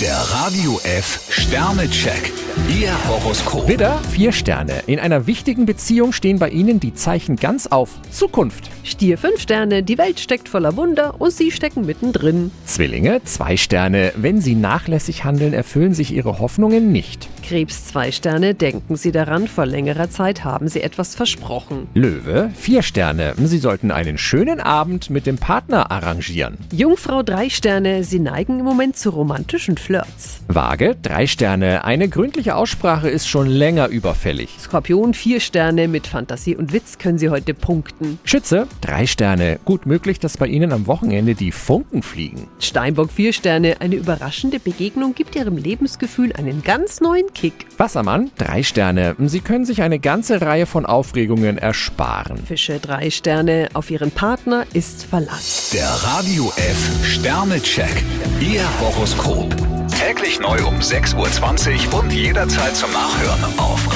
Der Radio F Sternecheck. Ihr Horoskop. Widder, vier Sterne. In einer wichtigen Beziehung stehen bei Ihnen die Zeichen ganz auf Zukunft. Stier 5 Sterne, die Welt steckt voller Wunder und Sie stecken mittendrin. Zwillinge, zwei Sterne. Wenn Sie nachlässig handeln, erfüllen sich Ihre Hoffnungen nicht. Krebs 2 Sterne, denken Sie daran, vor längerer Zeit haben Sie etwas versprochen. Löwe, vier Sterne. Sie sollten einen schönen Abend mit dem Partner arrangieren. Jungfrau 3 Sterne, Sie neigen im Moment zu romantischen Flirts. Waage, drei Sterne. Eine gründliche Aussprache ist schon länger überfällig. Skorpion 4 Sterne, mit Fantasie und Witz können Sie heute punkten. Schütze, drei Sterne. Gut möglich, dass bei Ihnen am Wochenende die Funken fliegen. Steinbock 4 Sterne, eine überraschende Begegnung gibt Ihrem Lebensgefühl einen ganz neuen Kick. Wassermann, drei Sterne. Sie können sich eine ganze Reihe von Aufregungen ersparen. Fische 3 Sterne, auf Ihren Partner ist Verlass. Der Radio F Sternecheck. Ihr Horoskop. Täglich neu um 6.20 Uhr und jederzeit zum Nachhören auf Radio